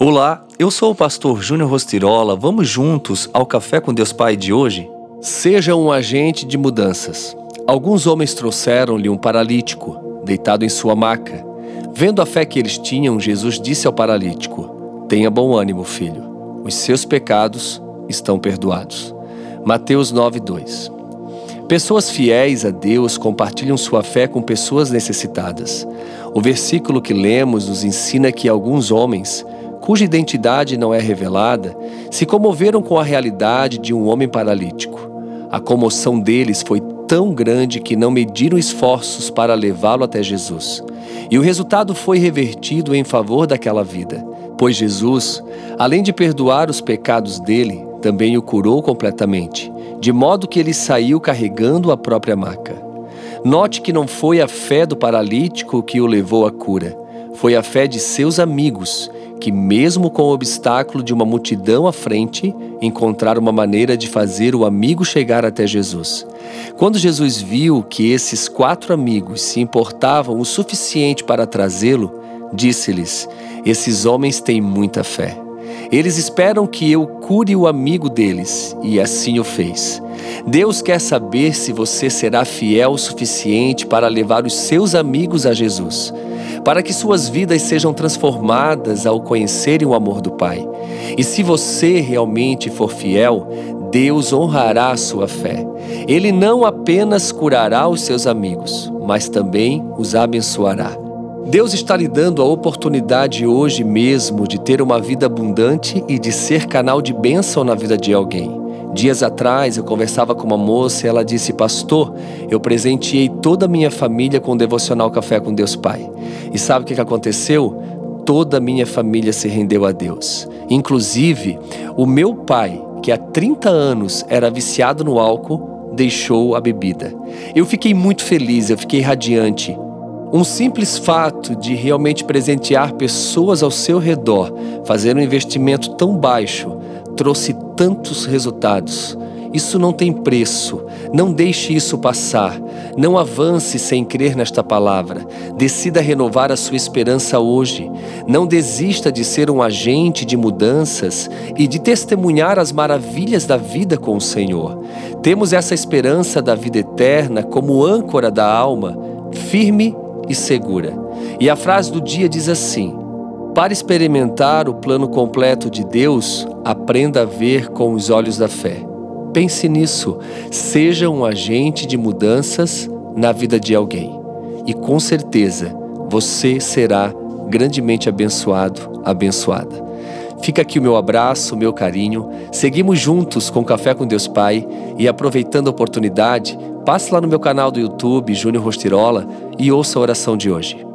Olá, eu sou o pastor Júnior Rostirola. Vamos juntos ao Café com Deus Pai de hoje? Seja um agente de mudanças. Alguns homens trouxeram-lhe um paralítico, deitado em sua maca. Vendo a fé que eles tinham, Jesus disse ao paralítico: Tenha bom ânimo, filho. Os seus pecados estão perdoados. Mateus 9:2. Pessoas fiéis a Deus compartilham sua fé com pessoas necessitadas. O versículo que lemos nos ensina que alguns homens cuja identidade não é revelada, se comoveram com a realidade de um homem paralítico. A comoção deles foi tão grande que não mediram esforços para levá-lo até Jesus. E o resultado foi revertido em favor daquela vida, pois Jesus, além de perdoar os pecados dele, também o curou completamente, de modo que ele saiu carregando a própria maca. Note que não foi a fé do paralítico que o levou à cura, foi a fé de seus amigos que, mesmo com o obstáculo de uma multidão à frente, encontraram uma maneira de fazer o amigo chegar até Jesus. Quando Jesus viu que esses quatro amigos se importavam o suficiente para trazê-lo, disse-lhes: Esses homens têm muita fé. Eles esperam que eu cure o amigo deles, e assim o fez. Deus quer saber se você será fiel o suficiente para levar os seus amigos a Jesus para que suas vidas sejam transformadas ao conhecerem o amor do Pai. E se você realmente for fiel, Deus honrará a sua fé. Ele não apenas curará os seus amigos, mas também os abençoará. Deus está lhe dando a oportunidade hoje mesmo de ter uma vida abundante e de ser canal de bênção na vida de alguém. Dias atrás eu conversava com uma moça e ela disse: Pastor, eu presenteei toda a minha família com o devocional Café com Deus Pai. E sabe o que aconteceu? Toda a minha família se rendeu a Deus. Inclusive, o meu pai, que há 30 anos era viciado no álcool, deixou a bebida. Eu fiquei muito feliz, eu fiquei radiante. Um simples fato de realmente presentear pessoas ao seu redor, fazer um investimento tão baixo, trouxe tantos resultados. Isso não tem preço. Não deixe isso passar. Não avance sem crer nesta palavra. Decida renovar a sua esperança hoje. Não desista de ser um agente de mudanças e de testemunhar as maravilhas da vida com o Senhor. Temos essa esperança da vida eterna como âncora da alma, firme e segura. E a frase do dia diz assim: para experimentar o plano completo de Deus, aprenda a ver com os olhos da fé. Pense nisso, seja um agente de mudanças na vida de alguém. E com certeza você será grandemente abençoado, abençoada. Fica aqui o meu abraço, o meu carinho. Seguimos juntos com Café com Deus Pai e aproveitando a oportunidade, passe lá no meu canal do YouTube, Júnior Rostirola, e ouça a oração de hoje.